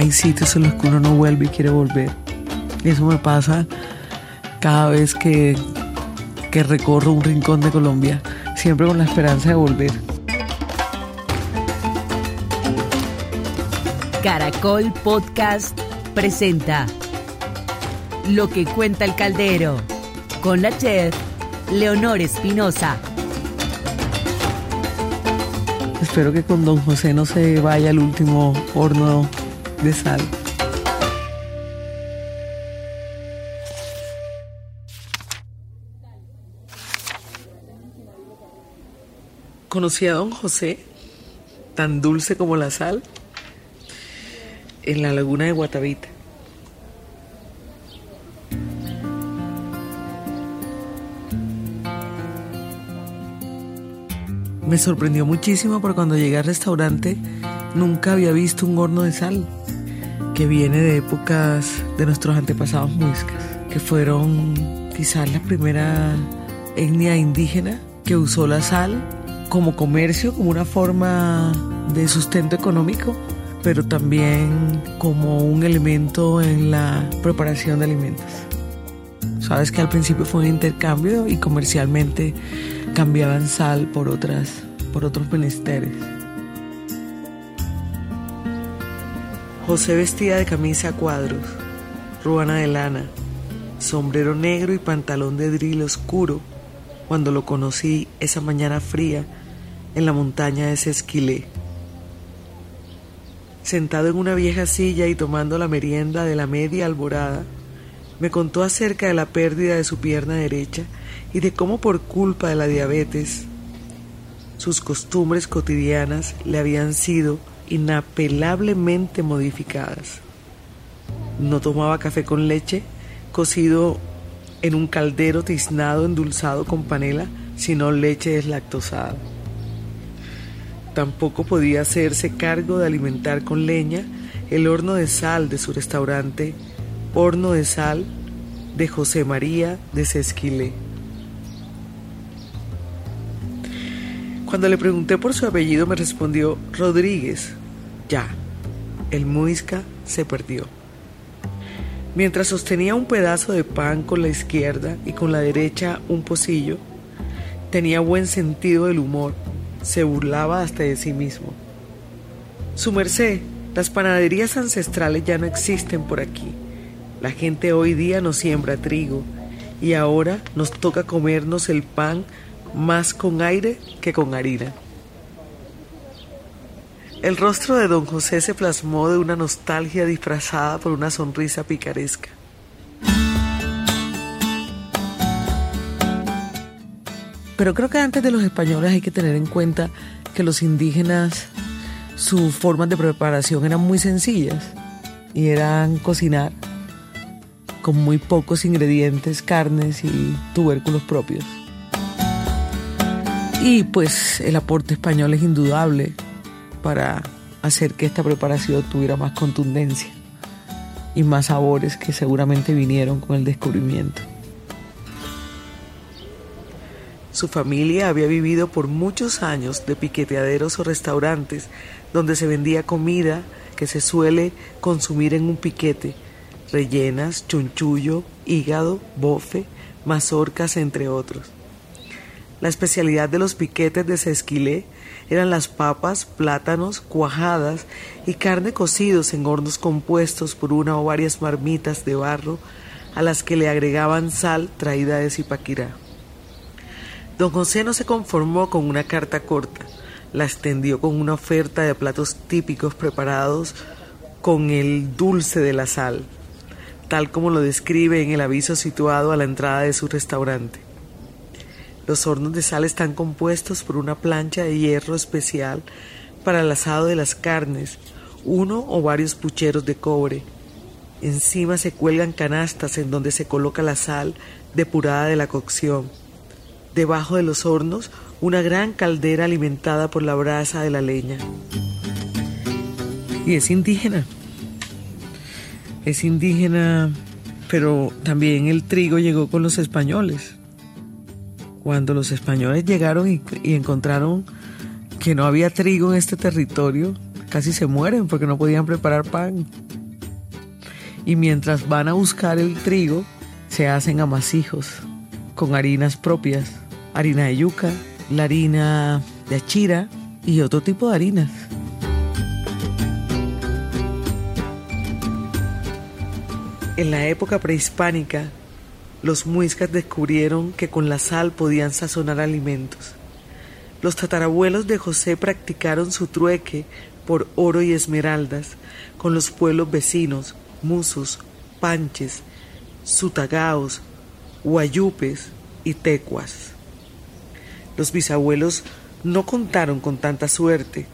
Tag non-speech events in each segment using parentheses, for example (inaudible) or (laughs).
hay sitios en los que uno no vuelve y quiere volver. Y eso me pasa cada vez que, que recorro un rincón de Colombia, siempre con la esperanza de volver. Caracol Podcast presenta Lo que cuenta el caldero con la chef Leonor Espinosa. Espero que con don José no se vaya el último horno de sal. Conocí a don José, tan dulce como la sal, en la laguna de Guatavita. Me sorprendió muchísimo porque cuando llegué al restaurante nunca había visto un horno de sal que viene de épocas de nuestros antepasados muiscas, que fueron quizás la primera etnia indígena que usó la sal como comercio, como una forma de sustento económico, pero también como un elemento en la preparación de alimentos. Sabes que al principio fue un intercambio y comercialmente cambiaban sal por otras por otros menesteres. José vestía de camisa a cuadros, ruana de lana, sombrero negro y pantalón de drill oscuro cuando lo conocí esa mañana fría en la montaña de Sesquilé. Sentado en una vieja silla y tomando la merienda de la media alborada, me contó acerca de la pérdida de su pierna derecha y de cómo por culpa de la diabetes sus costumbres cotidianas le habían sido inapelablemente modificadas. No tomaba café con leche, cocido en un caldero tiznado endulzado con panela, sino leche deslactosada. Tampoco podía hacerse cargo de alimentar con leña el horno de sal de su restaurante Horno de Sal de José María de Sesquilé. Cuando le pregunté por su apellido me respondió Rodríguez. Ya, el muisca se perdió. Mientras sostenía un pedazo de pan con la izquierda y con la derecha un pocillo, tenía buen sentido del humor, se burlaba hasta de sí mismo. Su merced, las panaderías ancestrales ya no existen por aquí. La gente hoy día no siembra trigo y ahora nos toca comernos el pan más con aire que con harina. El rostro de don José se plasmó de una nostalgia disfrazada por una sonrisa picaresca. Pero creo que antes de los españoles hay que tener en cuenta que los indígenas, sus formas de preparación eran muy sencillas y eran cocinar con muy pocos ingredientes, carnes y tubérculos propios. Y pues el aporte español es indudable para hacer que esta preparación tuviera más contundencia y más sabores que seguramente vinieron con el descubrimiento. Su familia había vivido por muchos años de piqueteaderos o restaurantes donde se vendía comida que se suele consumir en un piquete, rellenas, chunchullo, hígado, bofe, mazorcas, entre otros. La especialidad de los piquetes de Sesquilé eran las papas, plátanos, cuajadas y carne cocidos en hornos compuestos por una o varias marmitas de barro a las que le agregaban sal traída de Zipaquirá. Don José no se conformó con una carta corta, la extendió con una oferta de platos típicos preparados con el dulce de la sal, tal como lo describe en el aviso situado a la entrada de su restaurante. Los hornos de sal están compuestos por una plancha de hierro especial para el asado de las carnes, uno o varios pucheros de cobre. Encima se cuelgan canastas en donde se coloca la sal depurada de la cocción. Debajo de los hornos, una gran caldera alimentada por la brasa de la leña. Y es indígena. Es indígena, pero también el trigo llegó con los españoles. Cuando los españoles llegaron y, encontraron que no había trigo en este territorio, casi se mueren porque no podían preparar pan. Y mientras van a buscar el trigo, se hacen amasijos con harinas propias, harina de yuca, la harina de achira y otro tipo de harinas. En la época prehispánica, los muiscas descubrieron que con la sal podían sazonar alimentos. Los tatarabuelos de José practicaron su trueque por oro y esmeraldas con los pueblos vecinos, musos, panches, sutagaos, guayupes y tecuas. Los bisabuelos no contaron con tanta suerte.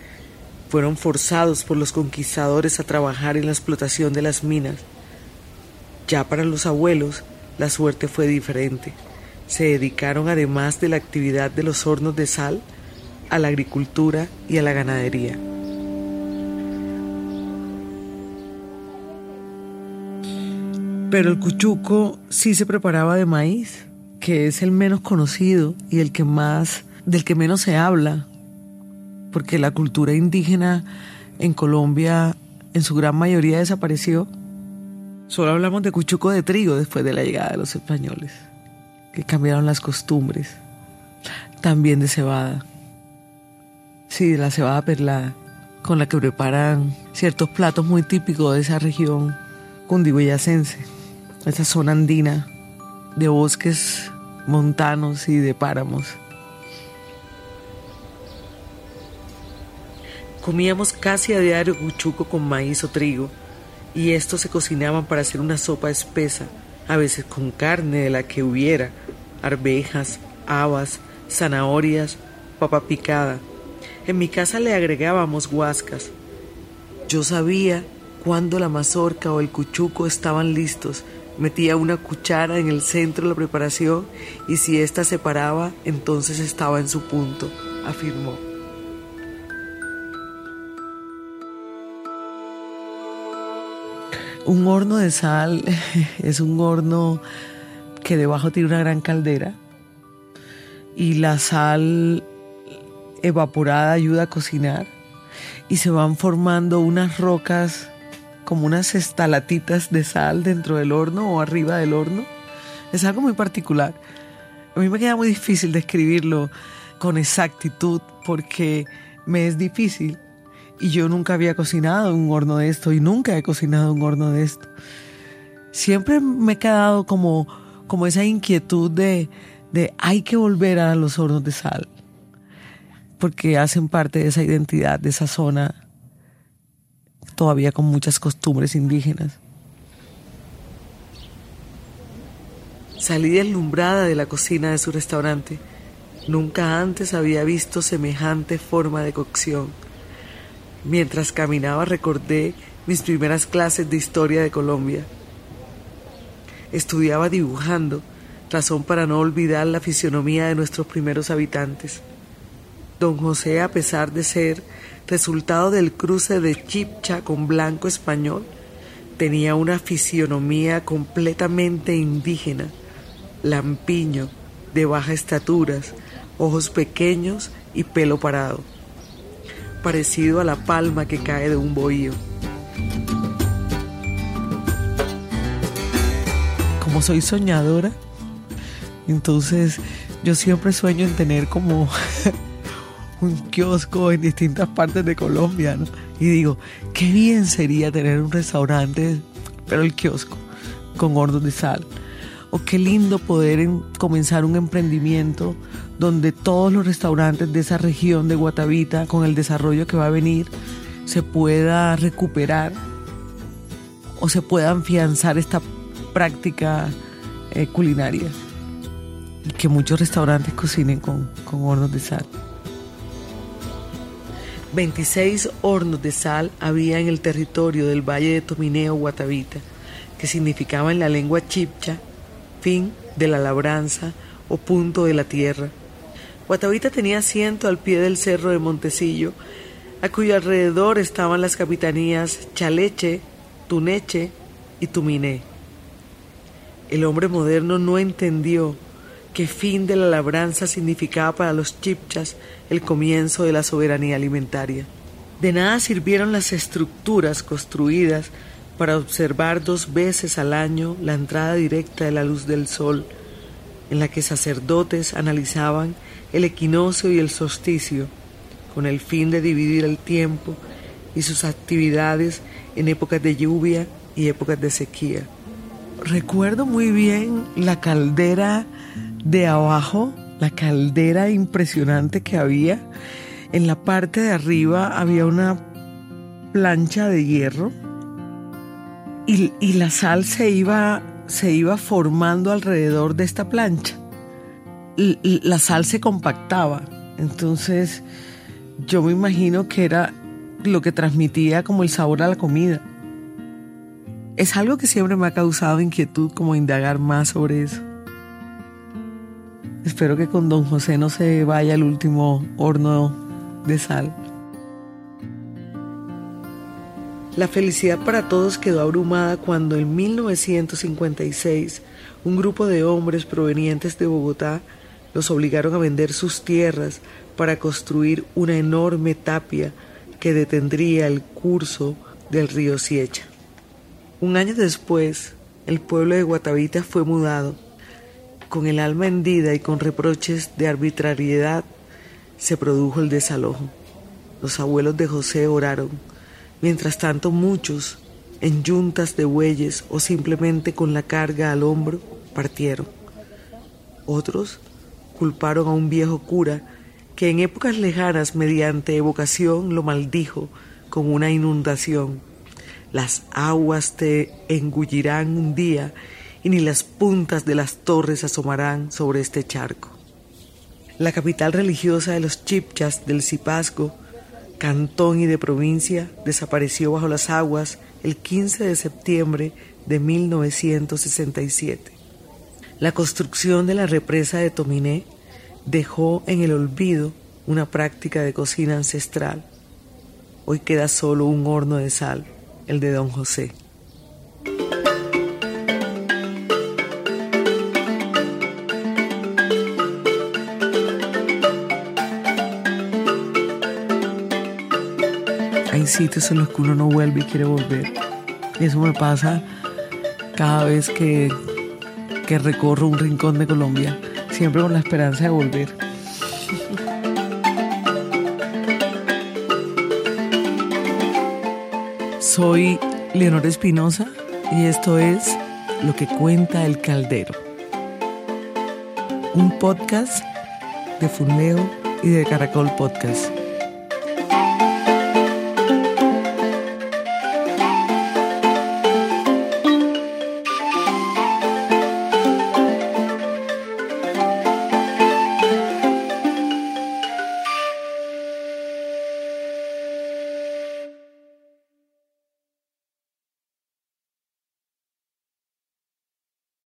Fueron forzados por los conquistadores a trabajar en la explotación de las minas. Ya para los abuelos, la suerte fue diferente. Se dedicaron, además de la actividad de los hornos de sal, a la agricultura y a la ganadería. Pero el cuchuco sí se preparaba de maíz, que es el menos conocido y el que más del que menos se habla, porque la cultura indígena en Colombia en su gran mayoría desapareció. Solo hablamos de cuchuco de trigo después de la llegada de los españoles, que cambiaron las costumbres. También de cebada. Sí, de la cebada perlada, con la que preparan ciertos platos muy típicos de esa región cundiboyacense, esa zona andina de bosques montanos y de páramos. Comíamos casi a diario cuchuco con maíz o trigo y estos se cocinaban para hacer una sopa espesa, a veces con carne de la que hubiera, arvejas, habas, zanahorias, papa picada. En mi casa le agregábamos guascas. Yo sabía cuándo la mazorca o el cuchuco estaban listos. Metía una cuchara en el centro de la preparación y si ésta se paraba, entonces estaba en su punto, afirmó. Un horno de sal (laughs) es un horno que debajo tiene una gran caldera y la sal evaporada ayuda a cocinar y se van formando unas rocas como unas estalatitas de sal dentro del horno o arriba del horno. Es algo muy particular. A mí me queda muy difícil describirlo con exactitud porque me es difícil y yo nunca había cocinado un horno de esto y nunca he cocinado un horno de esto. Siempre me he quedado como, como esa inquietud de, de hay que volver a los hornos de sal, porque hacen parte de esa identidad, de esa zona, todavía con muchas costumbres indígenas. Salí deslumbrada de la cocina de su restaurante. Nunca antes había visto semejante forma de cocción Mientras caminaba recordé mis primeras clases de historia de Colombia. Estudiaba dibujando, razón para no olvidar la fisionomía de nuestros primeros habitantes. Don José, a pesar de ser resultado del cruce de chipcha con blanco español, tenía una fisionomía completamente indígena, lampiño, de baja estaturas, ojos pequeños y pelo parado parecido a la palma que cae de un bohío. Como soy soñadora, entonces yo siempre sueño en tener como (laughs) un kiosco en distintas partes de Colombia, Y digo, qué bien sería tener un restaurante, pero el kiosco, con hornos de sal. O qué lindo poder comenzar un emprendimiento donde todos los restaurantes de esa región de Guatavita, con el desarrollo que va a venir, se pueda recuperar o se pueda afianzar esta práctica eh, culinaria y que muchos restaurantes cocinen con, con hornos de sal. 26 hornos de sal había en el territorio del Valle de Tomineo, Guatavita, que significaba en la lengua chipcha fin de la labranza o punto de la tierra. Guatavita tenía asiento al pie del cerro de Montecillo, a cuyo alrededor estaban las capitanías Chaleche, Tuneche y Tuminé. El hombre moderno no entendió que fin de la labranza significaba para los chipchas el comienzo de la soberanía alimentaria. De nada sirvieron las estructuras construidas para observar dos veces al año la entrada directa de la luz del sol, en la que sacerdotes analizaban el equinoccio y el solsticio, con el fin de dividir el tiempo y sus actividades en épocas de lluvia y épocas de sequía. Recuerdo muy bien la caldera de abajo, la caldera impresionante que había. En la parte de arriba había una plancha de hierro y, y la sal se iba, se iba formando alrededor de esta plancha. La sal se compactaba. Entonces yo me imagino que era lo que transmitía como el sabor a la comida. Es algo que siempre me ha causado inquietud como indagar más sobre eso. Espero que con don José no se vaya el último horno de sal. La felicidad para todos quedó abrumada cuando en 1956 un grupo de hombres provenientes de Bogotá los obligaron a vender sus tierras para construir una enorme tapia que detendría el curso del río Siecha. Un año después, el pueblo de Guatavita fue mudado. Con el alma hendida y con reproches de arbitrariedad, se produjo el desalojo. Los abuelos de José oraron Mientras tanto muchos, en yuntas de bueyes o simplemente con la carga al hombro, partieron. Otros culparon a un viejo cura que en épocas lejanas mediante evocación lo maldijo con una inundación. Las aguas te engullirán un día y ni las puntas de las torres asomarán sobre este charco. La capital religiosa de los chipchas del Zipazgo cantón y de provincia, desapareció bajo las aguas el 15 de septiembre de 1967. La construcción de la represa de Tominé dejó en el olvido una práctica de cocina ancestral. Hoy queda solo un horno de sal, el de don José. hay sitios en los que uno no vuelve y quiere volver. Eso me pasa cada vez que, que recorro un rincón de Colombia, siempre con la esperanza de volver. Soy Leonor Espinosa y esto es Lo que cuenta el caldero. Un podcast de Funeo y de Caracol Podcast.